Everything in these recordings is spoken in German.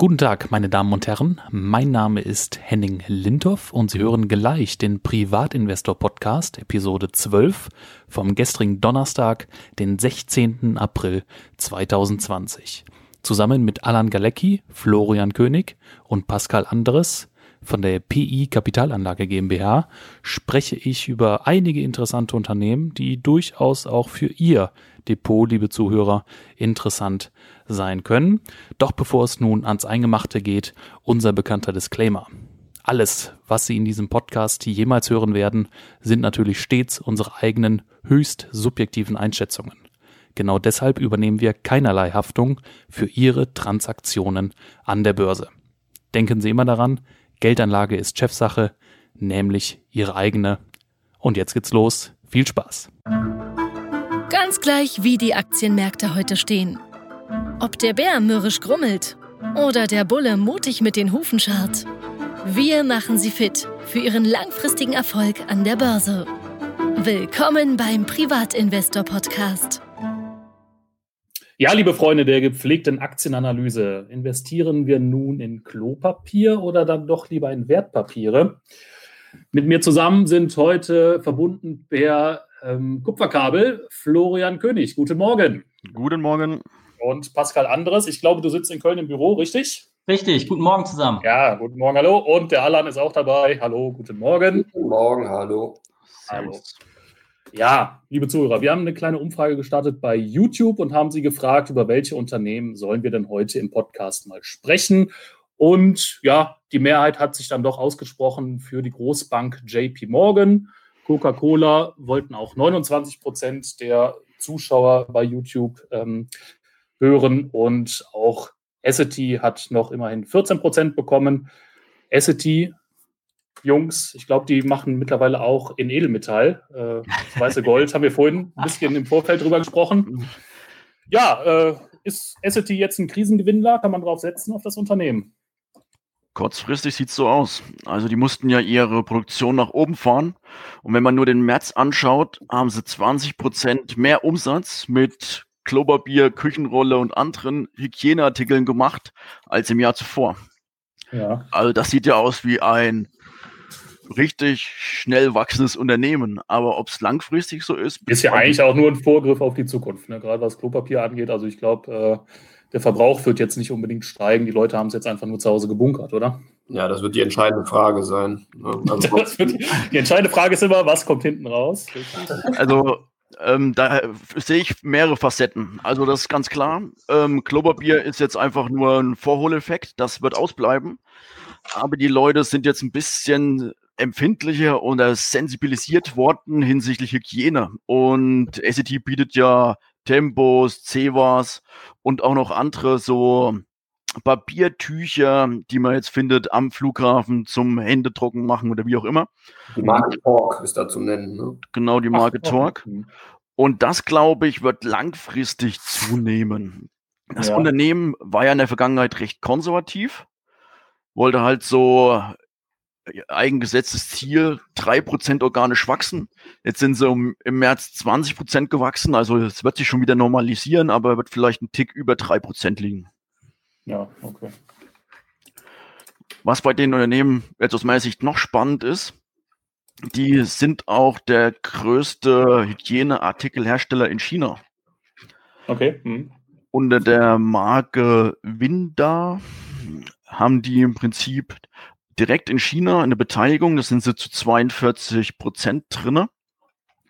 Guten Tag, meine Damen und Herren. Mein Name ist Henning Lindhoff und Sie hören gleich den Privatinvestor Podcast, Episode 12 vom gestrigen Donnerstag, den 16. April 2020. Zusammen mit Alan Galecki, Florian König und Pascal Anderes von der PI Kapitalanlage GmbH spreche ich über einige interessante Unternehmen, die durchaus auch für Ihr Depot, liebe Zuhörer, interessant sein können. Doch bevor es nun ans Eingemachte geht, unser bekannter Disclaimer. Alles, was Sie in diesem Podcast jemals hören werden, sind natürlich stets unsere eigenen höchst subjektiven Einschätzungen. Genau deshalb übernehmen wir keinerlei Haftung für Ihre Transaktionen an der Börse. Denken Sie immer daran, Geldanlage ist Chefsache, nämlich Ihre eigene. Und jetzt geht's los. Viel Spaß. Ganz gleich, wie die Aktienmärkte heute stehen. Ob der Bär mürrisch grummelt oder der Bulle mutig mit den Hufen scharrt. Wir machen Sie fit für Ihren langfristigen Erfolg an der Börse. Willkommen beim Privatinvestor Podcast. Ja, liebe Freunde der gepflegten Aktienanalyse, investieren wir nun in Klopapier oder dann doch lieber in Wertpapiere? Mit mir zusammen sind heute verbunden per ähm, Kupferkabel Florian König. Guten Morgen. Guten Morgen. Und Pascal Anderes. Ich glaube, du sitzt in Köln im Büro, richtig? Richtig. Guten Morgen zusammen. Ja, guten Morgen, hallo. Und der Alan ist auch dabei. Hallo, guten Morgen. Guten Morgen, hallo. Hallo. Ja, liebe Zuhörer, wir haben eine kleine Umfrage gestartet bei YouTube und haben Sie gefragt, über welche Unternehmen sollen wir denn heute im Podcast mal sprechen. Und ja, die Mehrheit hat sich dann doch ausgesprochen für die Großbank JP Morgan. Coca-Cola wollten auch 29 Prozent der Zuschauer bei YouTube ähm, hören und auch Essity hat noch immerhin 14 Prozent bekommen. Essity Jungs, ich glaube, die machen mittlerweile auch in Edelmetall. Äh, weiße Gold haben wir vorhin ein bisschen im Vorfeld drüber gesprochen. Ja, äh, ist Essity jetzt ein Krisengewinnler? Kann man drauf setzen auf das Unternehmen? Kurzfristig sieht es so aus. Also die mussten ja ihre Produktion nach oben fahren. Und wenn man nur den März anschaut, haben sie 20 Prozent mehr Umsatz mit Klopapier, Küchenrolle und anderen Hygieneartikeln gemacht als im Jahr zuvor. Ja. Also das sieht ja aus wie ein richtig schnell wachsendes Unternehmen. Aber ob es langfristig so ist. Ist ja eigentlich auch nur ein Vorgriff auf die Zukunft, ne? gerade was Klopapier angeht. Also ich glaube, äh, der Verbrauch wird jetzt nicht unbedingt steigen. Die Leute haben es jetzt einfach nur zu Hause gebunkert, oder? Ja, das wird die entscheidende Frage sein. Ne? Also wird, die entscheidende Frage ist immer, was kommt hinten raus? Also ähm, da sehe ich mehrere Facetten. Also das ist ganz klar. Ähm, Klopapier ist jetzt einfach nur ein Vorholeffekt. Das wird ausbleiben. Aber die Leute sind jetzt ein bisschen empfindlicher oder sensibilisiert worden hinsichtlich Hygiene. Und SET bietet ja Tempos, Cevas und auch noch andere so Papiertücher, die man jetzt findet am Flughafen zum Händetrocken machen oder wie auch immer. Die Marke Torque ist da zu nennen. Ne? Genau, die Marke Ach, Torque. Und das, glaube ich, wird langfristig zunehmen. Das ja. Unternehmen war ja in der Vergangenheit recht konservativ, wollte halt so eigengesetztes Ziel, 3% organisch wachsen. Jetzt sind sie um, im März 20% gewachsen, also es wird sich schon wieder normalisieren, aber wird vielleicht ein Tick über 3% liegen. Ja, okay. Was bei den Unternehmen jetzt aus meiner Sicht noch spannend ist, die sind auch der größte Hygieneartikelhersteller in China. Okay. Hm. Unter der Marke Winda haben die im Prinzip direkt in China eine Beteiligung, das sind sie zu 42 Prozent drinne.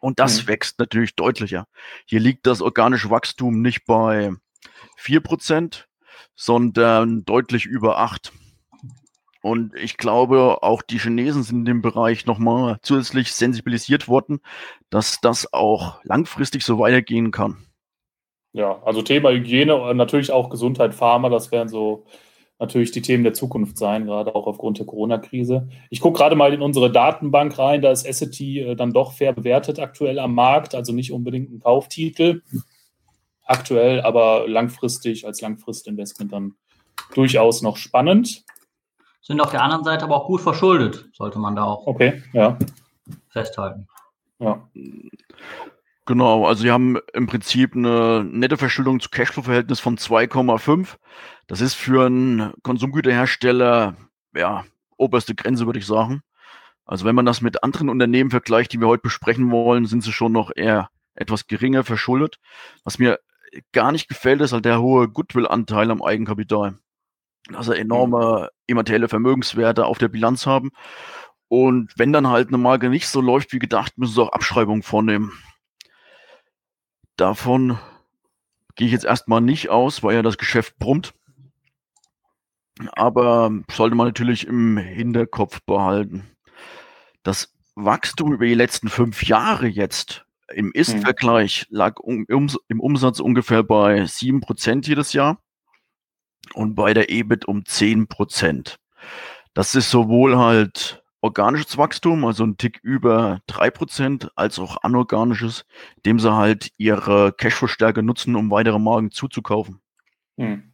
Und das mhm. wächst natürlich deutlicher. Hier liegt das organische Wachstum nicht bei 4 Prozent, sondern deutlich über 8. Und ich glaube, auch die Chinesen sind in dem Bereich nochmal zusätzlich sensibilisiert worden, dass das auch langfristig so weitergehen kann. Ja, also Thema Hygiene und natürlich auch Gesundheit, Pharma, das wären so natürlich die Themen der Zukunft sein, gerade auch aufgrund der Corona-Krise. Ich gucke gerade mal in unsere Datenbank rein, da ist Essity äh, dann doch fair bewertet aktuell am Markt, also nicht unbedingt ein Kauftitel aktuell, aber langfristig als Langfristinvestment dann durchaus noch spannend. Sind auf der anderen Seite aber auch gut verschuldet, sollte man da auch okay, ja. festhalten. Ja. Genau, also sie haben im Prinzip eine nette Verschuldung zu Cashflow-Verhältnis von 2,5. Das ist für einen Konsumgüterhersteller, ja, oberste Grenze, würde ich sagen. Also wenn man das mit anderen Unternehmen vergleicht, die wir heute besprechen wollen, sind sie schon noch eher etwas geringer verschuldet. Was mir gar nicht gefällt, ist halt der hohe Goodwill-Anteil am Eigenkapital. Dass er enorme immaterielle Vermögenswerte auf der Bilanz haben. Und wenn dann halt eine Marke nicht so läuft wie gedacht, müssen sie auch Abschreibungen vornehmen. Davon gehe ich jetzt erstmal nicht aus, weil ja das Geschäft brummt. Aber sollte man natürlich im Hinterkopf behalten. Das Wachstum über die letzten fünf Jahre jetzt im Ist-Vergleich lag um, im Umsatz ungefähr bei 7% jedes Jahr und bei der EBIT um 10%. Das ist sowohl halt organisches Wachstum, also ein Tick über 3%, als auch anorganisches, indem sie halt ihre Cashflow-Stärke nutzen, um weitere Marken zuzukaufen. Hm.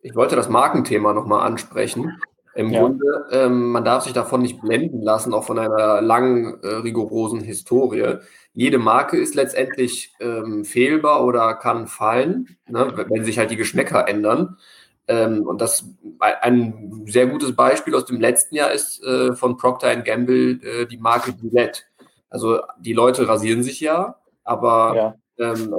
Ich wollte das Markenthema nochmal ansprechen. Im ja. Grunde, ähm, man darf sich davon nicht blenden lassen, auch von einer langen, äh, rigorosen Historie. Jede Marke ist letztendlich ähm, fehlbar oder kann fallen, ne, wenn sich halt die Geschmäcker ändern. Ähm, und das ein sehr gutes Beispiel aus dem letzten Jahr ist äh, von Procter Gamble äh, die Marke Gillette. Also die Leute rasieren sich ja, aber ja. Ähm,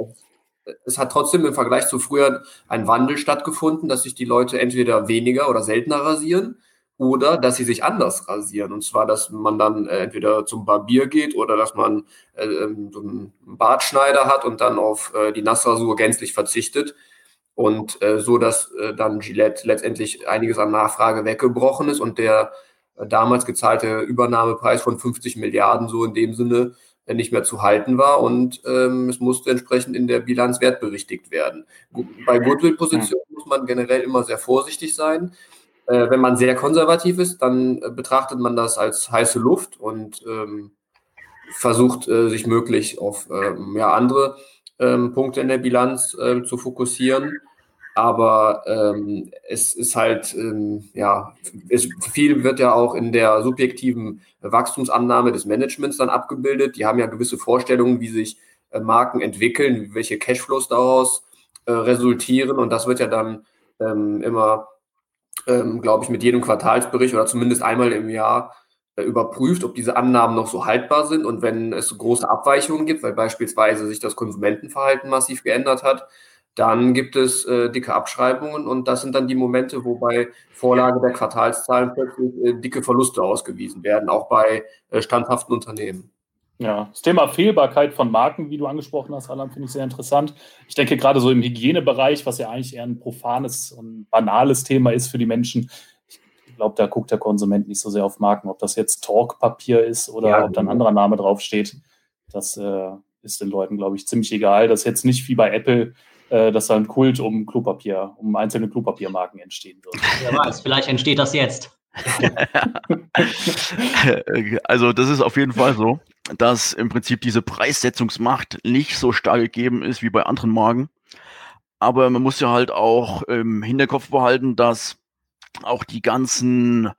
es hat trotzdem im Vergleich zu früher ein Wandel stattgefunden, dass sich die Leute entweder weniger oder seltener rasieren oder dass sie sich anders rasieren. Und zwar, dass man dann äh, entweder zum Barbier geht oder dass man äh, ähm, so einen Bartschneider hat und dann auf äh, die Nassrasur gänzlich verzichtet. Und äh, so, dass äh, dann Gillette letztendlich einiges an Nachfrage weggebrochen ist und der äh, damals gezahlte Übernahmepreis von 50 Milliarden so in dem Sinne äh, nicht mehr zu halten war und ähm, es musste entsprechend in der Bilanz wertberichtigt werden. Bei Goodwill-Positionen muss man generell immer sehr vorsichtig sein. Äh, wenn man sehr konservativ ist, dann äh, betrachtet man das als heiße Luft und ähm, versucht äh, sich möglich auf ähm, ja, andere ähm, Punkte in der Bilanz äh, zu fokussieren. Aber ähm, es ist halt, ähm, ja, es, viel wird ja auch in der subjektiven Wachstumsannahme des Managements dann abgebildet. Die haben ja gewisse Vorstellungen, wie sich äh, Marken entwickeln, welche Cashflows daraus äh, resultieren. Und das wird ja dann ähm, immer, ähm, glaube ich, mit jedem Quartalsbericht oder zumindest einmal im Jahr äh, überprüft, ob diese Annahmen noch so haltbar sind. Und wenn es große Abweichungen gibt, weil beispielsweise sich das Konsumentenverhalten massiv geändert hat, dann gibt es äh, dicke Abschreibungen und das sind dann die Momente, wo bei Vorlage der Quartalszahlen plötzlich äh, dicke Verluste ausgewiesen werden, auch bei äh, standhaften Unternehmen. Ja, das Thema Fehlbarkeit von Marken, wie du angesprochen hast, Alan, finde ich sehr interessant. Ich denke gerade so im Hygienebereich, was ja eigentlich eher ein profanes und banales Thema ist für die Menschen. Ich glaube, da guckt der Konsument nicht so sehr auf Marken, ob das jetzt Talkpapier ist oder ja, ob da ein anderer Name draufsteht. Das äh, ist den Leuten, glaube ich, ziemlich egal. Das ist jetzt nicht wie bei Apple, dass da ein Kult um Klopapier, um einzelne Klopapiermarken entstehen wird. Wer weiß, vielleicht entsteht das jetzt. also das ist auf jeden Fall so, dass im Prinzip diese Preissetzungsmacht nicht so stark gegeben ist wie bei anderen Marken. Aber man muss ja halt auch im Hinterkopf behalten, dass auch die ganzen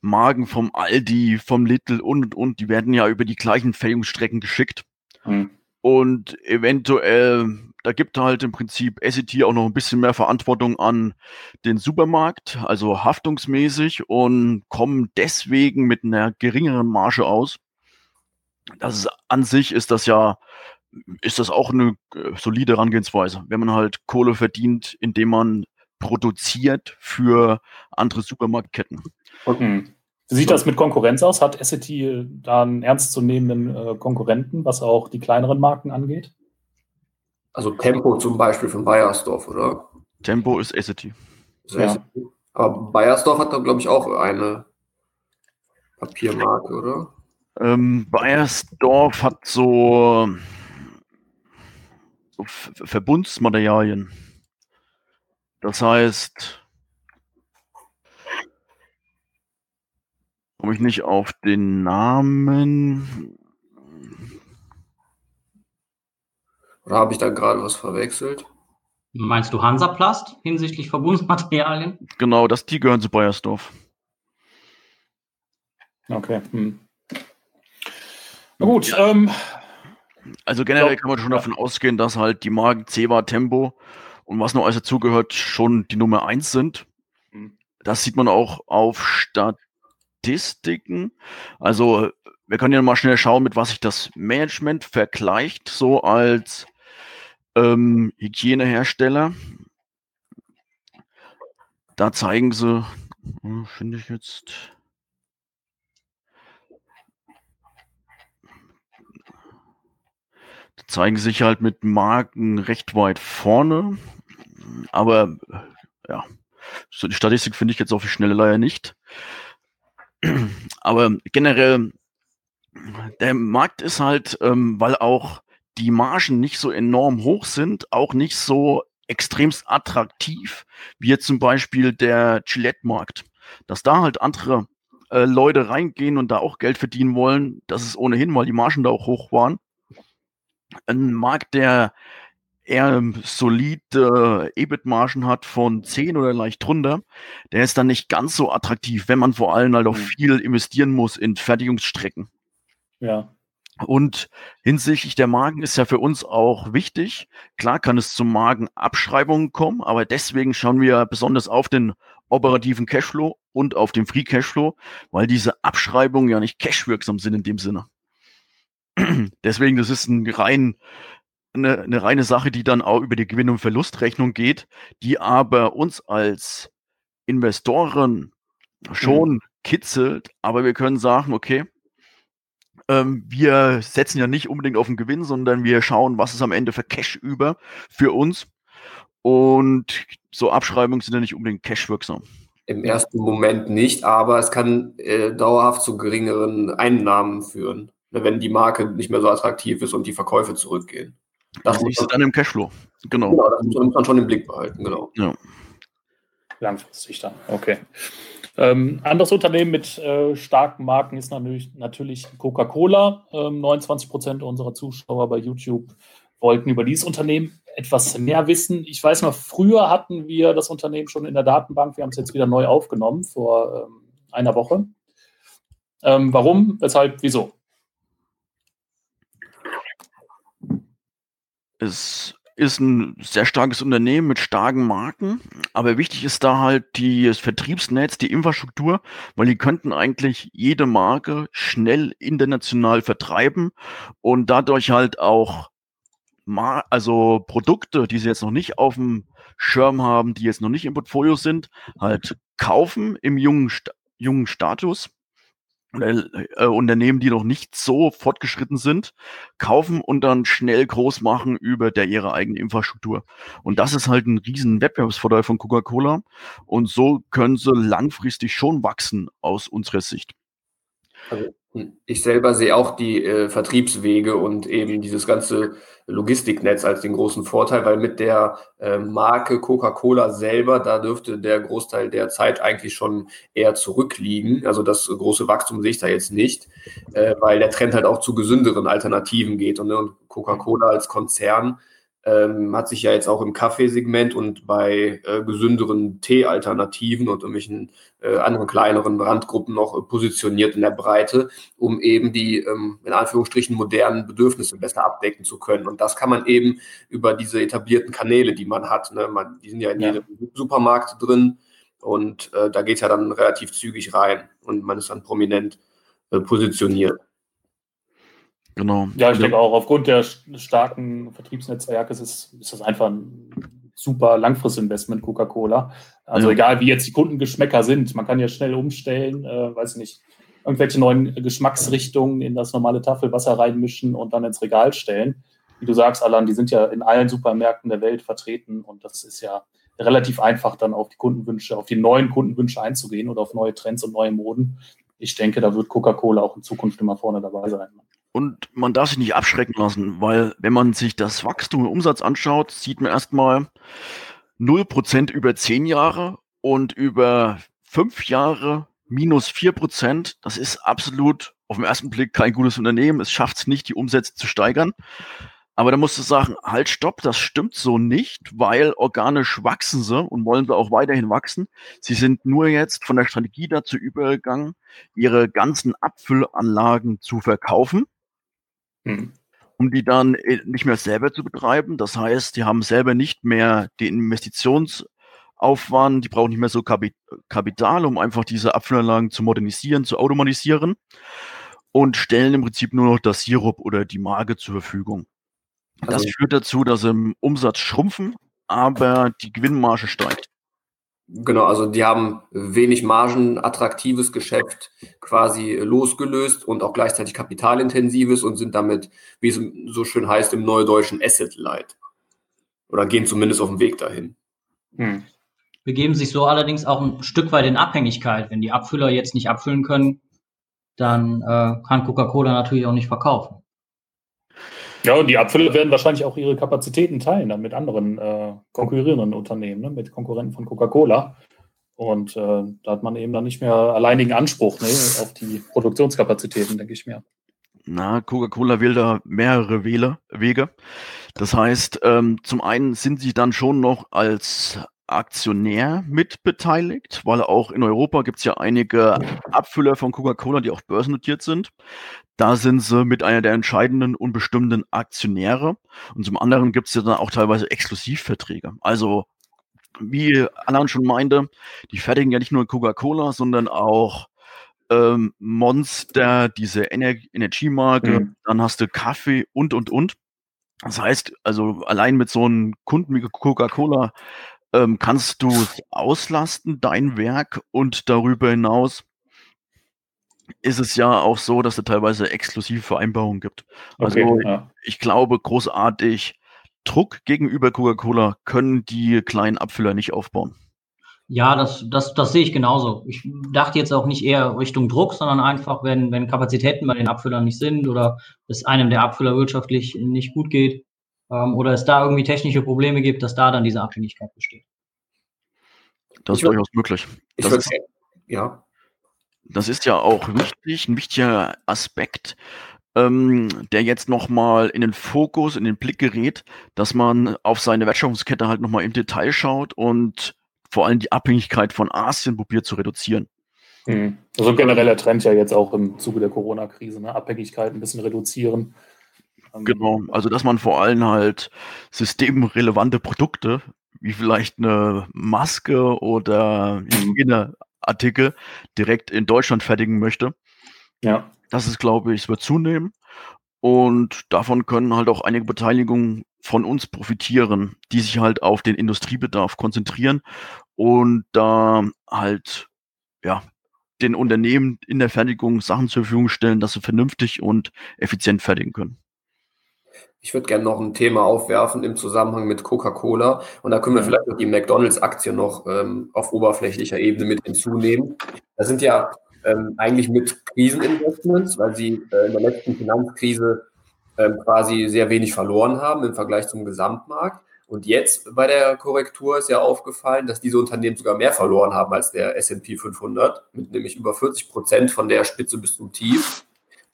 Marken vom Aldi, vom Little und und und, die werden ja über die gleichen Fällungsstrecken geschickt. Hm. Und eventuell da gibt halt im Prinzip SET auch noch ein bisschen mehr Verantwortung an den Supermarkt, also haftungsmäßig und kommen deswegen mit einer geringeren Marge aus. Das ist, an sich ist das ja, ist das auch eine äh, solide Herangehensweise, wenn man halt Kohle verdient, indem man produziert für andere Supermarktketten. Okay. Wie sieht das mit Konkurrenz aus? Hat SET da einen ernstzunehmenden äh, Konkurrenten, was auch die kleineren Marken angeht? Also Tempo zum Beispiel von Bayersdorf, oder? Tempo ist Essity. Ja. Aber Bayersdorf hat da, glaube ich, auch eine Papiermarke, oder? Ähm, Bayersdorf hat so, so Verbundsmaterialien. Das heißt, komme ich nicht auf den Namen. Oder habe ich da gerade was verwechselt? Meinst du Hansaplast hinsichtlich Verbundsmaterialien? Genau, das, die gehören zu Bayersdorf. Okay. Hm. Na gut, ähm, Also generell kann man schon ja. davon ausgehen, dass halt die Marken Ceva, Tempo und was noch alles dazugehört, schon die Nummer eins sind. Mhm. Das sieht man auch auf Statistiken. Also wir können ja mal schnell schauen, mit was sich das Management vergleicht, so als ähm, Hygienehersteller. Da zeigen sie, hm, finde ich jetzt. Zeigen sich halt mit Marken recht weit vorne. Aber ja, so die Statistik finde ich jetzt auf die Schnelle leider nicht. Aber generell, der Markt ist halt, ähm, weil auch die Margen nicht so enorm hoch sind, auch nicht so extremst attraktiv, wie jetzt zum Beispiel der Gillette-Markt. Dass da halt andere äh, Leute reingehen und da auch Geld verdienen wollen, das ist ohnehin, weil die Margen da auch hoch waren. Ein Markt, der eher solide EBIT-Margen hat von 10 oder leicht drunter, der ist dann nicht ganz so attraktiv, wenn man vor allem halt auch mhm. viel investieren muss in Fertigungsstrecken. Ja. Und hinsichtlich der Marken ist ja für uns auch wichtig. Klar kann es zu Markenabschreibungen kommen, aber deswegen schauen wir besonders auf den operativen Cashflow und auf den Free Cashflow, weil diese Abschreibungen ja nicht cashwirksam sind in dem Sinne. deswegen, das ist ein rein, eine, eine reine Sache, die dann auch über die Gewinn- und Verlustrechnung geht, die aber uns als Investoren schon mhm. kitzelt, aber wir können sagen, okay, ähm, wir setzen ja nicht unbedingt auf den Gewinn, sondern wir schauen, was ist am Ende für Cash über für uns. Und so Abschreibungen sind ja nicht unbedingt cashwirksam. Im ersten Moment nicht, aber es kann äh, dauerhaft zu geringeren Einnahmen führen, ne, wenn die Marke nicht mehr so attraktiv ist und die Verkäufe zurückgehen. Das, das ist dann im Cashflow. Genau. genau das muss man schon im Blick behalten, genau. Ja. Langfristig dann, okay. Ähm, anderes Unternehmen mit äh, starken Marken ist natürlich, natürlich Coca-Cola. Ähm, 29 Prozent unserer Zuschauer bei YouTube wollten über dieses Unternehmen etwas mehr wissen. Ich weiß noch, früher hatten wir das Unternehmen schon in der Datenbank. Wir haben es jetzt wieder neu aufgenommen vor ähm, einer Woche. Ähm, warum? Weshalb? Wieso? Es ist ein sehr starkes Unternehmen mit starken Marken, aber wichtig ist da halt die, das Vertriebsnetz, die Infrastruktur, weil die könnten eigentlich jede Marke schnell international vertreiben und dadurch halt auch Mar also Produkte, die sie jetzt noch nicht auf dem Schirm haben, die jetzt noch nicht im Portfolio sind, halt kaufen im jungen, jungen Status äh, Unternehmen, die noch nicht so fortgeschritten sind, kaufen und dann schnell groß machen über der ihre eigene Infrastruktur. Und das ist halt ein riesen Wettbewerbsvorteil von Coca-Cola. Und so können sie langfristig schon wachsen aus unserer Sicht. Also ich selber sehe auch die äh, Vertriebswege und eben dieses ganze Logistiknetz als den großen Vorteil, weil mit der äh, Marke Coca-Cola selber, da dürfte der Großteil der Zeit eigentlich schon eher zurückliegen. Also das große Wachstum sehe ich da jetzt nicht, äh, weil der Trend halt auch zu gesünderen Alternativen geht. Und, ne, und Coca-Cola als Konzern ähm, hat sich ja jetzt auch im Kaffeesegment und bei äh, gesünderen Tee-Alternativen und irgendwelchen äh, anderen kleineren Randgruppen noch äh, positioniert in der Breite, um eben die ähm, in Anführungsstrichen modernen Bedürfnisse besser abdecken zu können. Und das kann man eben über diese etablierten Kanäle, die man hat. Ne? Man, die sind ja in ja. jedem Supermarkt drin und äh, da geht es ja dann relativ zügig rein und man ist dann prominent äh, positioniert. Genau. Ja, ich denke auch, aufgrund der starken Vertriebsnetzwerke ist, es, ist das einfach ein super Langfristinvestment Coca-Cola. Also ja. egal, wie jetzt die Kundengeschmäcker sind, man kann ja schnell umstellen, äh, weiß nicht, irgendwelche neuen Geschmacksrichtungen in das normale Tafelwasser reinmischen und dann ins Regal stellen. Wie du sagst, Alan, die sind ja in allen Supermärkten der Welt vertreten und das ist ja relativ einfach, dann auf die Kundenwünsche, auf die neuen Kundenwünsche einzugehen oder auf neue Trends und neue Moden. Ich denke, da wird Coca-Cola auch in Zukunft immer vorne dabei sein. Und man darf sich nicht abschrecken lassen, weil wenn man sich das Wachstum im Umsatz anschaut, sieht man erstmal 0% über 10 Jahre und über 5 Jahre minus 4%. Das ist absolut auf den ersten Blick kein gutes Unternehmen. Es schafft es nicht, die Umsätze zu steigern. Aber da musst du sagen, halt, stopp, das stimmt so nicht, weil organisch wachsen sie und wollen sie auch weiterhin wachsen. Sie sind nur jetzt von der Strategie dazu übergegangen, ihre ganzen Abfüllanlagen zu verkaufen. Mhm. um die dann äh, nicht mehr selber zu betreiben. Das heißt, die haben selber nicht mehr den Investitionsaufwand, die brauchen nicht mehr so Kapital, um einfach diese Abfüllanlagen zu modernisieren, zu automatisieren und stellen im Prinzip nur noch das Sirup oder die Marke zur Verfügung. Das also, führt dazu, dass im Umsatz schrumpfen, aber die Gewinnmarge steigt. Genau, also die haben wenig margenattraktives Geschäft quasi losgelöst und auch gleichzeitig kapitalintensives und sind damit, wie es so schön heißt, im neudeutschen Asset Light. Oder gehen zumindest auf dem Weg dahin. Hm. Begeben sich so allerdings auch ein Stück weit in Abhängigkeit. Wenn die Abfüller jetzt nicht abfüllen können, dann äh, kann Coca-Cola natürlich auch nicht verkaufen. Ja, und die Abfüller werden wahrscheinlich auch ihre Kapazitäten teilen dann mit anderen äh, konkurrierenden Unternehmen, ne, mit Konkurrenten von Coca-Cola. Und äh, da hat man eben dann nicht mehr alleinigen Anspruch ne, auf die Produktionskapazitäten, denke ich mir. Na, Coca-Cola will da mehrere Wege. Das heißt, ähm, zum einen sind sie dann schon noch als Aktionär mitbeteiligt, weil auch in Europa gibt es ja einige Abfüller von Coca-Cola, die auch börsennotiert sind. Da sind sie mit einer der entscheidenden und bestimmenden Aktionäre. Und zum anderen gibt es ja dann auch teilweise Exklusivverträge. Also, wie Alan schon meinte, die fertigen ja nicht nur Coca-Cola, sondern auch ähm, Monster, diese Ener Energiemarke, mhm. dann hast du Kaffee und, und, und. Das heißt, also allein mit so einem Kunden wie Coca-Cola ähm, kannst du auslasten, dein Werk und darüber hinaus ist es ja auch so, dass es teilweise exklusive Vereinbarungen gibt. Also okay, ja. ich glaube, großartig Druck gegenüber Coca-Cola können die kleinen Abfüller nicht aufbauen. Ja, das, das, das sehe ich genauso. Ich dachte jetzt auch nicht eher Richtung Druck, sondern einfach, wenn, wenn Kapazitäten bei den Abfüllern nicht sind oder es einem der Abfüller wirtschaftlich nicht gut geht, ähm, oder es da irgendwie technische Probleme gibt, dass da dann diese Abhängigkeit besteht. Das ist durchaus möglich. Das ist, ja. Das ist ja auch wichtig, ein wichtiger Aspekt, ähm, der jetzt nochmal in den Fokus, in den Blick gerät, dass man auf seine Wertschöpfungskette halt nochmal im Detail schaut und vor allem die Abhängigkeit von Asien probiert zu reduzieren. Mhm. Also ein genereller Trend ja jetzt auch im Zuge der Corona-Krise, ne? Abhängigkeit ein bisschen reduzieren. Ähm, genau, also dass man vor allem halt systemrelevante Produkte, wie vielleicht eine Maske oder Hygieneartikel, direkt in Deutschland fertigen möchte. Ja. Das ist, glaube ich, es wird zunehmen. Und davon können halt auch einige Beteiligungen von uns profitieren, die sich halt auf den Industriebedarf konzentrieren und da halt, ja, den Unternehmen in der Fertigung Sachen zur Verfügung stellen, dass sie vernünftig und effizient fertigen können. Ich würde gerne noch ein Thema aufwerfen im Zusammenhang mit Coca-Cola. Und da können wir vielleicht noch die McDonalds-Aktie noch ähm, auf oberflächlicher Ebene mit hinzunehmen. Das sind ja ähm, eigentlich mit Kriseninvestments, weil sie äh, in der letzten Finanzkrise ähm, quasi sehr wenig verloren haben im Vergleich zum Gesamtmarkt. Und jetzt bei der Korrektur ist ja aufgefallen, dass diese Unternehmen sogar mehr verloren haben als der S&P 500, mit nämlich über 40 Prozent von der Spitze bis zum Tief.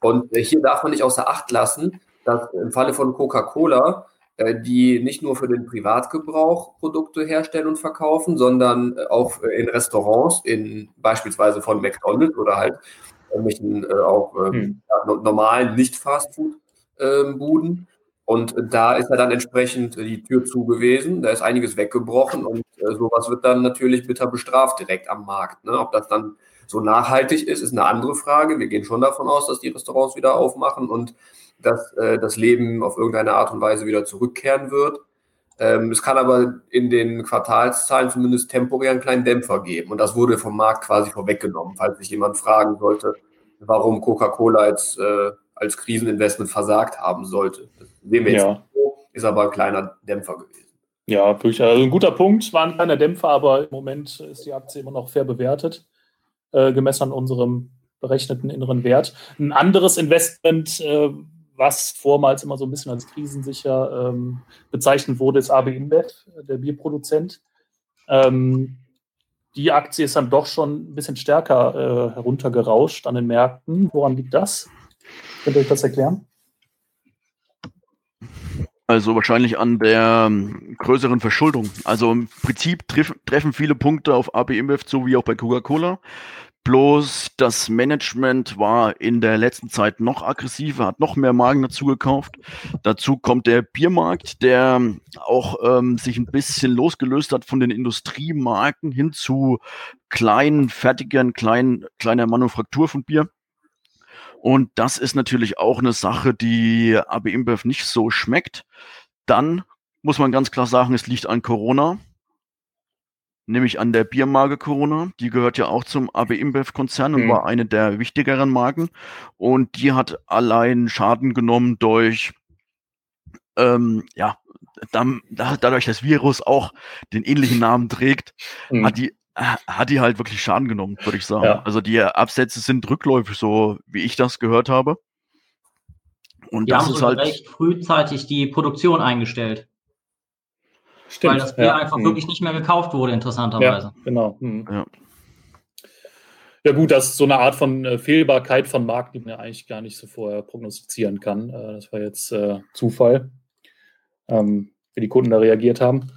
Und äh, hier darf man nicht außer Acht lassen, dass im Falle von Coca-Cola äh, die nicht nur für den Privatgebrauch Produkte herstellen und verkaufen, sondern äh, auch äh, in Restaurants, in beispielsweise von McDonald's oder halt irgendwelchen auch hm. normalen Nicht-Fastfood-Buden. Ähm, und da ist ja dann entsprechend die Tür zu gewesen, da ist einiges weggebrochen und sowas wird dann natürlich bitter bestraft direkt am Markt. Ne? Ob das dann so nachhaltig ist, ist eine andere Frage. Wir gehen schon davon aus, dass die Restaurants wieder aufmachen und dass äh, das Leben auf irgendeine Art und Weise wieder zurückkehren wird. Ähm, es kann aber in den Quartalszahlen zumindest temporär einen kleinen Dämpfer geben. Und das wurde vom Markt quasi vorweggenommen, falls sich jemand fragen sollte, warum Coca-Cola als, äh, als Kriseninvestment versagt haben sollte. Das sehen wir jetzt ja. so, ist aber ein kleiner Dämpfer gewesen. Ja. Also ein guter Punkt, war ein kleiner Dämpfer, aber im Moment ist die Aktie immer noch fair bewertet, äh, gemessen an unserem berechneten inneren Wert. Ein anderes Investment, äh, was vormals immer so ein bisschen als krisensicher ähm, bezeichnet wurde, ist AB InBev, der Bierproduzent. Ähm, die Aktie ist dann doch schon ein bisschen stärker äh, heruntergerauscht an den Märkten. Woran liegt das? Könnt ihr euch das erklären? Also wahrscheinlich an der ähm, größeren Verschuldung. Also im Prinzip treff, treffen viele Punkte auf AB InBev zu wie auch bei Coca-Cola. Bloß das Management war in der letzten Zeit noch aggressiver, hat noch mehr Magen dazu gekauft. Dazu kommt der Biermarkt, der auch ähm, sich ein bisschen losgelöst hat von den Industriemarken hin zu kleinen, fertigen, kleinen, kleiner Manufaktur von Bier. Und das ist natürlich auch eine Sache, die AB InBev nicht so schmeckt. Dann muss man ganz klar sagen, es liegt an Corona nämlich an der Biermarke Corona. Die gehört ja auch zum AB InBev-Konzern und mhm. war eine der wichtigeren Marken. Und die hat allein Schaden genommen durch, ähm, ja, dann, dadurch, dass Virus auch den ähnlichen Namen trägt, mhm. hat die hat die halt wirklich Schaden genommen, würde ich sagen. Ja. Also die Absätze sind rückläufig, so wie ich das gehört habe. Und die das haben ist halt recht frühzeitig die Produktion eingestellt. Stimmt, weil das Bier ja. einfach mhm. wirklich nicht mehr gekauft wurde, interessanterweise. Ja, genau. Mhm. Ja. ja. gut, das ist so eine Art von äh, Fehlbarkeit von Marken, die man ja eigentlich gar nicht so vorher prognostizieren kann. Äh, das war jetzt äh, Zufall, ähm, wie die Kunden da reagiert haben.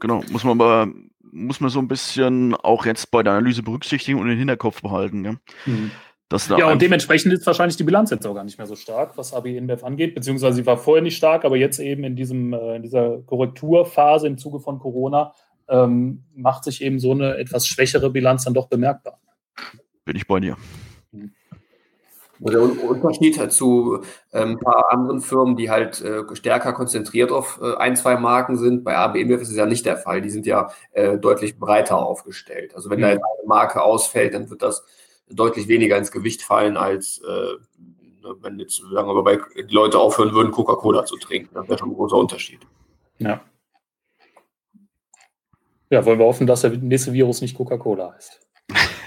Genau, muss man aber muss man so ein bisschen auch jetzt bei der Analyse berücksichtigen und in den Hinterkopf behalten. Ja? Mhm ja, und dementsprechend ist wahrscheinlich die Bilanz jetzt auch gar nicht mehr so stark, was AB InBev angeht, beziehungsweise sie war vorher nicht stark, aber jetzt eben in, diesem, äh, in dieser Korrekturphase im Zuge von Corona ähm, macht sich eben so eine etwas schwächere Bilanz dann doch bemerkbar. Bin ich bei dir. Der Unterschied halt zu ähm, ein paar anderen Firmen, die halt äh, stärker konzentriert auf äh, ein, zwei Marken sind. Bei AB InBev ist es ja nicht der Fall. Die sind ja äh, deutlich breiter aufgestellt. Also wenn mhm. da jetzt eine Marke ausfällt, dann wird das deutlich weniger ins Gewicht fallen, als äh, ne, wenn jetzt, sagen wir mal, die Leute aufhören würden, Coca-Cola zu trinken. Das wäre schon ein großer Unterschied. Ja. Ja, wollen wir hoffen, dass der nächste Virus nicht Coca-Cola heißt.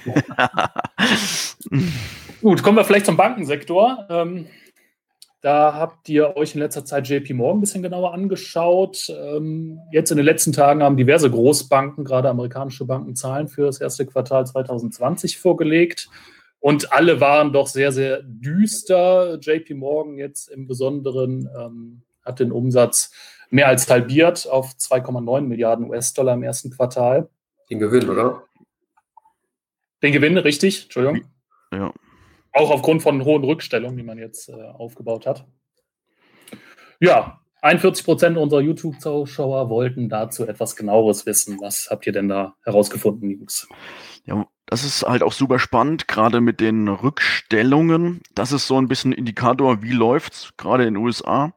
Gut, kommen wir vielleicht zum Bankensektor. Ähm, da habt ihr euch in letzter Zeit JP Morgan ein bisschen genauer angeschaut. Ähm, jetzt in den letzten Tagen haben diverse Großbanken, gerade amerikanische Banken, Zahlen für das erste Quartal 2020 vorgelegt. Und alle waren doch sehr, sehr düster. JP Morgan jetzt im Besonderen ähm, hat den Umsatz mehr als halbiert auf 2,9 Milliarden US-Dollar im ersten Quartal. Den Gewinn, oder? Den Gewinn, richtig, Entschuldigung. Ja. Auch aufgrund von hohen Rückstellungen, die man jetzt äh, aufgebaut hat. Ja, 41 Prozent unserer YouTube-Zuschauer wollten dazu etwas genaueres wissen. Was habt ihr denn da herausgefunden, Jungs? Ja, das ist halt auch super spannend, gerade mit den Rückstellungen. Das ist so ein bisschen Indikator, wie läuft's, gerade in den USA.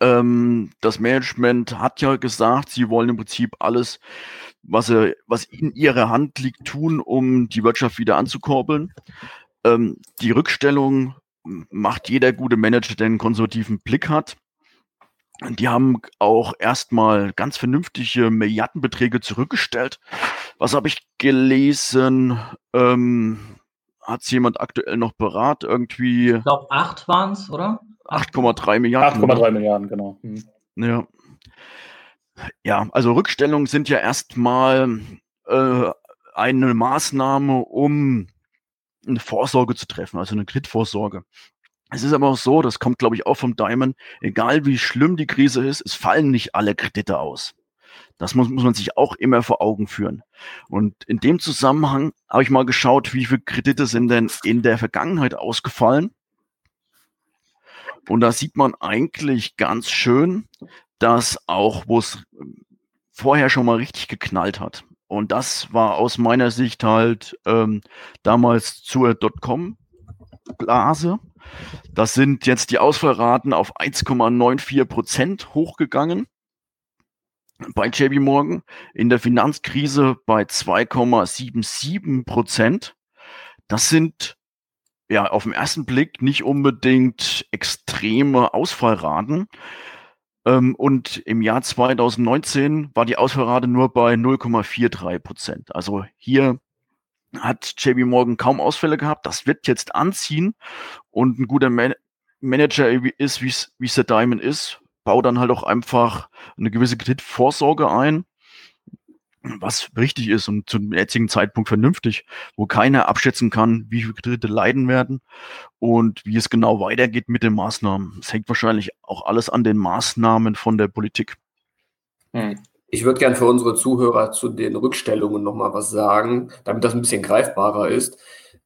Ähm, das Management hat ja gesagt, sie wollen im Prinzip alles, was, was in ihrer Hand liegt, tun, um die Wirtschaft wieder anzukurbeln. Ähm, die Rückstellung macht jeder gute Manager, der einen konservativen Blick hat. Die haben auch erstmal ganz vernünftige Milliardenbeträge zurückgestellt. Was habe ich gelesen? Ähm, Hat jemand aktuell noch beraten? Irgendwie. Ich glaube, acht waren es, oder? 8,3 Milliarden. 8,3 Milliarden, genau. Hm. Ja. Ja, also Rückstellungen sind ja erstmal äh, eine Maßnahme, um eine Vorsorge zu treffen, also eine Kreditvorsorge. Es ist aber auch so, das kommt, glaube ich, auch vom Diamond, egal wie schlimm die Krise ist, es fallen nicht alle Kredite aus. Das muss, muss man sich auch immer vor Augen führen. Und in dem Zusammenhang habe ich mal geschaut, wie viele Kredite sind denn in der Vergangenheit ausgefallen. Und da sieht man eigentlich ganz schön, dass auch, wo es vorher schon mal richtig geknallt hat, und das war aus meiner Sicht halt ähm, damals zur Dotcom-Blase. Das sind jetzt die Ausfallraten auf 1,94 Prozent hochgegangen bei JP Morgan. In der Finanzkrise bei 2,77 Prozent. Das sind ja auf den ersten Blick nicht unbedingt extreme Ausfallraten. Ähm, und im Jahr 2019 war die Ausfallrate nur bei 0,43 Prozent. Also hier hat JB Morgan kaum Ausfälle gehabt. Das wird jetzt anziehen und ein guter Man Manager ist, wie es der Diamond ist, baut dann halt auch einfach eine gewisse Kreditvorsorge ein was richtig ist und zum jetzigen Zeitpunkt vernünftig, wo keiner abschätzen kann, wie viele Kredite leiden werden und wie es genau weitergeht mit den Maßnahmen. Es hängt wahrscheinlich auch alles an den Maßnahmen von der Politik. Hm. Ich würde gern für unsere Zuhörer zu den Rückstellungen nochmal was sagen, damit das ein bisschen greifbarer ist.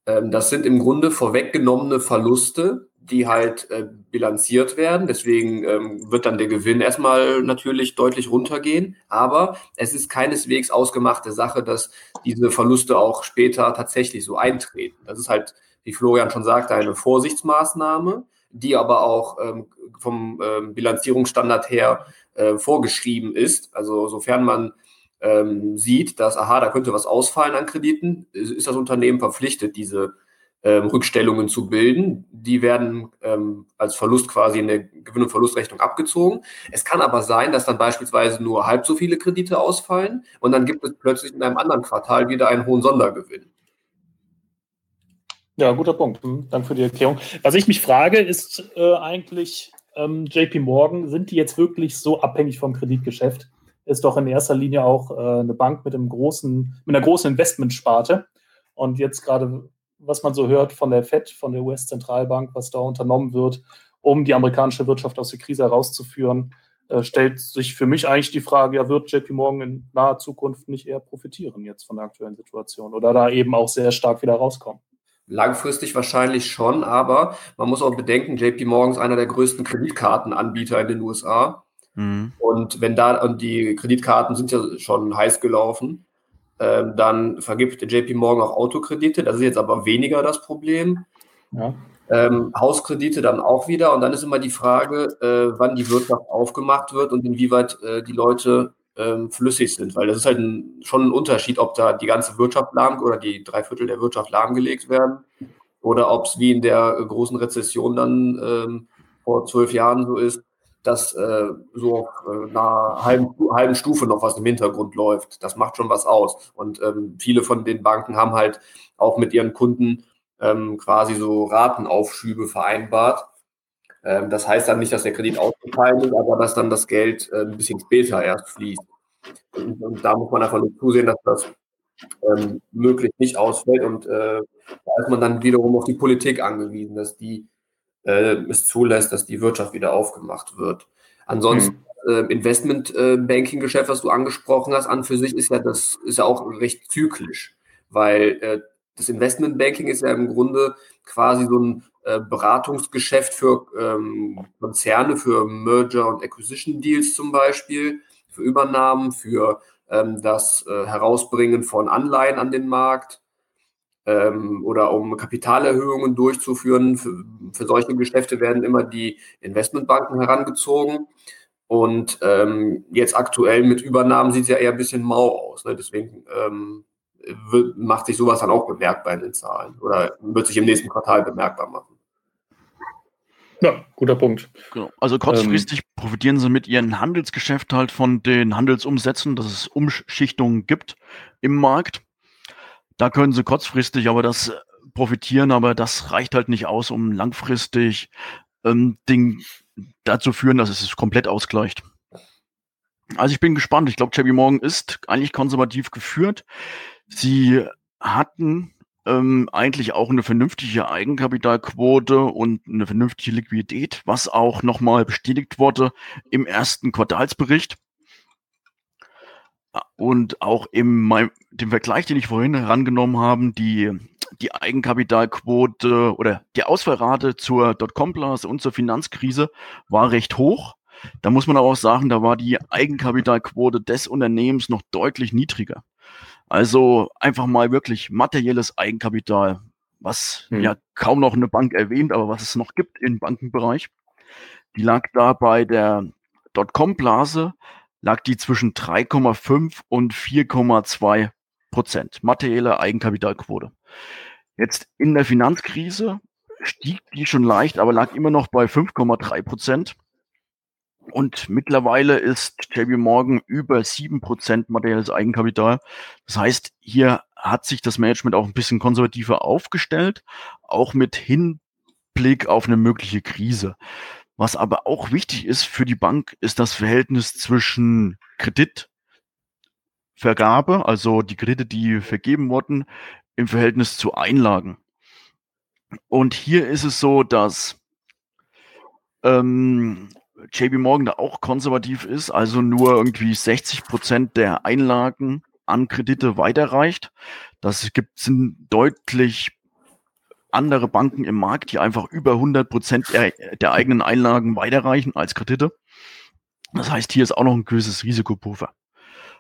Ähm, das sind im Grunde vorweggenommene Verluste, die halt äh, bilanziert werden. Deswegen ähm, wird dann der Gewinn erstmal natürlich deutlich runtergehen. Aber es ist keineswegs ausgemachte Sache, dass diese Verluste auch später tatsächlich so eintreten. Das ist halt, wie Florian schon sagte, eine Vorsichtsmaßnahme, die aber auch ähm, vom ähm, Bilanzierungsstandard her äh, vorgeschrieben ist. Also sofern man ähm, sieht, dass, aha, da könnte was ausfallen an Krediten, ist das Unternehmen verpflichtet, diese ähm, Rückstellungen zu bilden. Die werden ähm, als Verlust quasi in der Gewinn- und Verlustrechnung abgezogen. Es kann aber sein, dass dann beispielsweise nur halb so viele Kredite ausfallen und dann gibt es plötzlich in einem anderen Quartal wieder einen hohen Sondergewinn. Ja, guter Punkt. Hm, Danke für die Erklärung. Was ich mich frage, ist äh, eigentlich, ähm, JP Morgan, sind die jetzt wirklich so abhängig vom Kreditgeschäft? Ist doch in erster Linie auch äh, eine Bank mit einem großen, mit einer großen Investmentsparte. Und jetzt gerade was man so hört von der FED, von der US-Zentralbank, was da unternommen wird, um die amerikanische Wirtschaft aus der Krise herauszuführen, äh, stellt sich für mich eigentlich die Frage, ja, wird JP Morgan in naher Zukunft nicht eher profitieren jetzt von der aktuellen Situation oder da eben auch sehr stark wieder rauskommen? Langfristig wahrscheinlich schon, aber man muss auch bedenken, JP Morgan ist einer der größten Kreditkartenanbieter in den USA. Mhm. Und wenn da, und die Kreditkarten sind ja schon heiß gelaufen. Ähm, dann vergibt JP Morgan auch Autokredite. Das ist jetzt aber weniger das Problem. Ja. Ähm, Hauskredite dann auch wieder. Und dann ist immer die Frage, äh, wann die Wirtschaft aufgemacht wird und inwieweit äh, die Leute ähm, flüssig sind. Weil das ist halt ein, schon ein Unterschied, ob da die ganze Wirtschaft lahm oder die drei Viertel der Wirtschaft lahmgelegt werden oder ob es wie in der großen Rezession dann ähm, vor zwölf Jahren so ist, dass äh, so auf äh, einer halben, halben Stufe noch was im Hintergrund läuft. Das macht schon was aus. Und ähm, viele von den Banken haben halt auch mit ihren Kunden ähm, quasi so Ratenaufschübe vereinbart. Ähm, das heißt dann nicht, dass der Kredit ausgefallen ist, aber dass dann das Geld äh, ein bisschen später erst fließt. Und, und, da muss man einfach nur zusehen, dass das ähm, möglichst nicht ausfällt. Und äh, da ist man dann wiederum auf die Politik angewiesen, dass die äh, es zulässt, dass die Wirtschaft wieder aufgemacht wird. Ansonsten mhm. äh, Investment-Banking-Geschäft, was du angesprochen hast, an für sich ist ja das ist ja auch recht zyklisch, weil äh, das Investment-Banking ist ja im Grunde quasi so ein äh, Beratungsgeschäft für ähm, Konzerne, für Merger und Acquisition Deals zum Beispiel, für Übernahmen, für ähm, das äh, Herausbringen von Anleihen an den Markt ähm, oder um Kapitalerhöhungen durchzuführen. Für, für, solche Geschäfte werden immer die Investmentbanken herangezogen. Und ähm, jetzt aktuell mit Übernahmen sieht es ja eher ein bisschen mau aus. Ne? Deswegen ähm, wird, macht sich sowas dann auch bemerkbar in den Zahlen oder wird sich im nächsten Quartal bemerkbar machen. Ja, guter Punkt. Genau. Also kurzfristig ähm, profitieren sie mit ihrem Handelsgeschäft halt von den Handelsumsätzen, dass es Umschichtungen gibt im Markt. Da können sie kurzfristig aber das äh, profitieren, aber das reicht halt nicht aus, um langfristig ähm, Ding dazu führen, dass es komplett ausgleicht. Also ich bin gespannt. Ich glaube, JP Morgan ist eigentlich konservativ geführt. Sie hatten ähm, eigentlich auch eine vernünftige Eigenkapitalquote und eine vernünftige Liquidität, was auch nochmal bestätigt wurde im ersten Quartalsbericht. Und auch im dem Vergleich, den ich vorhin herangenommen habe, die, die Eigenkapitalquote oder die Ausfallrate zur Dotcom-Blase und zur Finanzkrise war recht hoch. Da muss man aber auch sagen, da war die Eigenkapitalquote des Unternehmens noch deutlich niedriger. Also einfach mal wirklich materielles Eigenkapital, was hm. ja kaum noch eine Bank erwähnt, aber was es noch gibt im Bankenbereich. Die lag da bei der Dotcom-Blase lag die zwischen 3,5 und 4,2 Prozent materielle Eigenkapitalquote. Jetzt in der Finanzkrise stieg die schon leicht, aber lag immer noch bei 5,3 Prozent. Und mittlerweile ist JP Morgan über 7 Prozent materielles Eigenkapital. Das heißt, hier hat sich das Management auch ein bisschen konservativer aufgestellt, auch mit Hinblick auf eine mögliche Krise. Was aber auch wichtig ist für die Bank, ist das Verhältnis zwischen Kreditvergabe, also die Kredite, die vergeben wurden, im Verhältnis zu Einlagen. Und hier ist es so, dass ähm, JP Morgan da auch konservativ ist, also nur irgendwie 60 Prozent der Einlagen an Kredite weiterreicht. Das gibt sind deutlich andere Banken im Markt, die einfach über 100 Prozent der, der eigenen Einlagen weiterreichen als Kredite. Das heißt, hier ist auch noch ein gewisses Risikopuffer.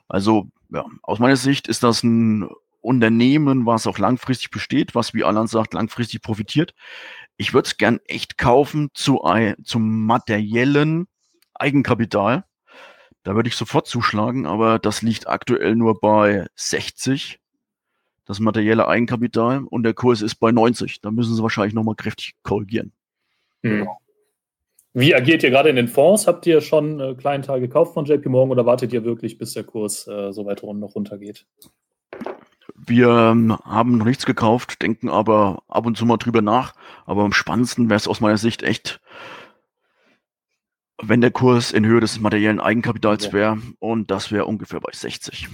Also ja, aus meiner Sicht ist das ein Unternehmen, was auch langfristig besteht, was wie Alan sagt, langfristig profitiert. Ich würde es gern echt kaufen zu, zum materiellen Eigenkapital. Da würde ich sofort zuschlagen, aber das liegt aktuell nur bei 60, das materielle Eigenkapital, und der Kurs ist bei 90. Da müssen sie wahrscheinlich nochmal kräftig korrigieren. Hm. Wie agiert ihr gerade in den Fonds? Habt ihr schon einen äh, kleinen Teil gekauft von JP Morgan oder wartet ihr wirklich, bis der Kurs äh, so weit noch runtergeht? Wir ähm, haben noch nichts gekauft, denken aber ab und zu mal drüber nach. Aber am spannendsten wäre es aus meiner Sicht echt, wenn der Kurs in Höhe des materiellen Eigenkapitals wäre. Und das wäre ungefähr bei 60.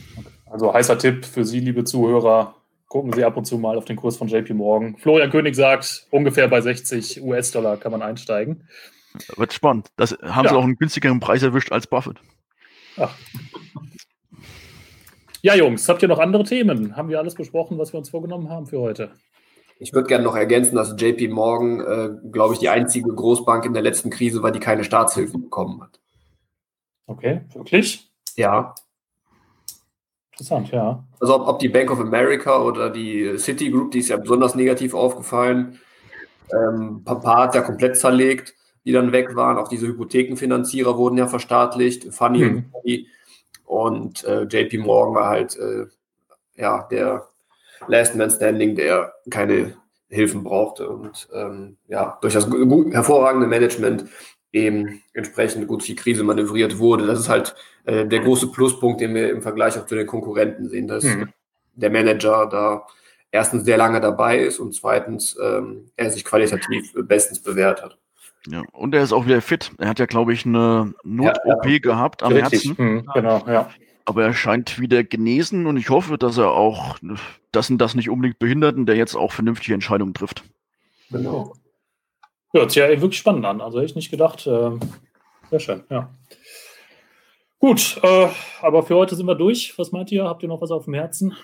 Also heißer Tipp für Sie, liebe Zuhörer. Gucken Sie ab und zu mal auf den Kurs von JP Morgan. Florian König sagt, ungefähr bei 60 US-Dollar kann man einsteigen. Wird spannend. Das haben ja. sie auch einen günstigeren Preis erwischt als Buffett. Ach. Ja, Jungs, habt ihr noch andere Themen? Haben wir alles besprochen, was wir uns vorgenommen haben für heute? Ich würde gerne noch ergänzen, dass JP Morgan, äh, glaube ich, die einzige Großbank in der letzten Krise war, die keine Staatshilfen bekommen hat. Okay, wirklich? Ja. Interessant, ja. Also ob, ob die Bank of America oder die Citigroup, die ist ja besonders negativ aufgefallen. Ähm, Papa hat ja komplett zerlegt, die dann weg waren. Auch diese Hypothekenfinanzierer wurden ja verstaatlicht. Funny hm. und und äh, JP Morgan war halt äh, ja der Last Man Standing, der keine Hilfen brauchte und ähm, ja durch das hervorragende Management eben entsprechend gut die Krise manövriert wurde. Das ist halt äh, der große Pluspunkt, den wir im Vergleich auch zu den Konkurrenten sehen, dass mhm. der Manager da erstens sehr lange dabei ist und zweitens ähm, er sich qualitativ bestens bewährt hat. Ja, und er ist auch wieder fit. Er hat ja, glaube ich, eine Not-OP ja, ja. gehabt am Richtig. Herzen. Mhm, genau, ja. Aber er scheint wieder genesen und ich hoffe, dass er auch das und das nicht unbedingt behindert und der jetzt auch vernünftige Entscheidungen trifft. Genau. Ja, hört sich ja wirklich spannend an. Also hätte ich nicht gedacht. Äh, sehr schön, ja. Gut, äh, aber für heute sind wir durch. Was meint ihr? Habt ihr noch was auf dem Herzen?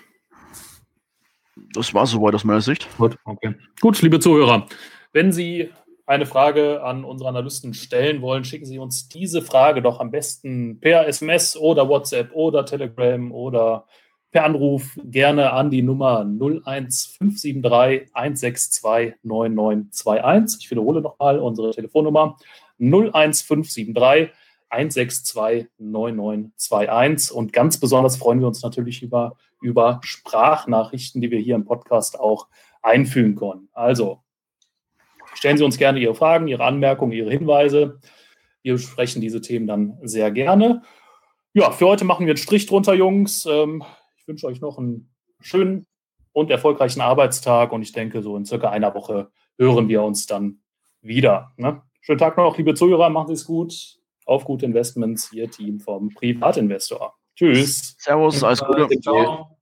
Das war soweit aus meiner Sicht. Gut, okay. Gut, liebe Zuhörer, wenn Sie eine Frage an unsere Analysten stellen wollen, schicken Sie uns diese Frage doch am besten per SMS oder WhatsApp oder Telegram oder per Anruf gerne an die Nummer 01573 162 9921. Ich wiederhole nochmal unsere Telefonnummer 01573 162 9921. Und ganz besonders freuen wir uns natürlich über, über Sprachnachrichten, die wir hier im Podcast auch einfügen können. Also Stellen Sie uns gerne Ihre Fragen, Ihre Anmerkungen, Ihre Hinweise. Wir besprechen diese Themen dann sehr gerne. Ja, für heute machen wir einen Strich drunter, Jungs. Ähm, ich wünsche euch noch einen schönen und erfolgreichen Arbeitstag und ich denke, so in circa einer Woche hören wir uns dann wieder. Ne? Schönen Tag noch, liebe Zuhörer, machen Sie es gut. Auf gute Investments, Ihr Team vom Privatinvestor. Tschüss. Servus, alles Gute. Ciao.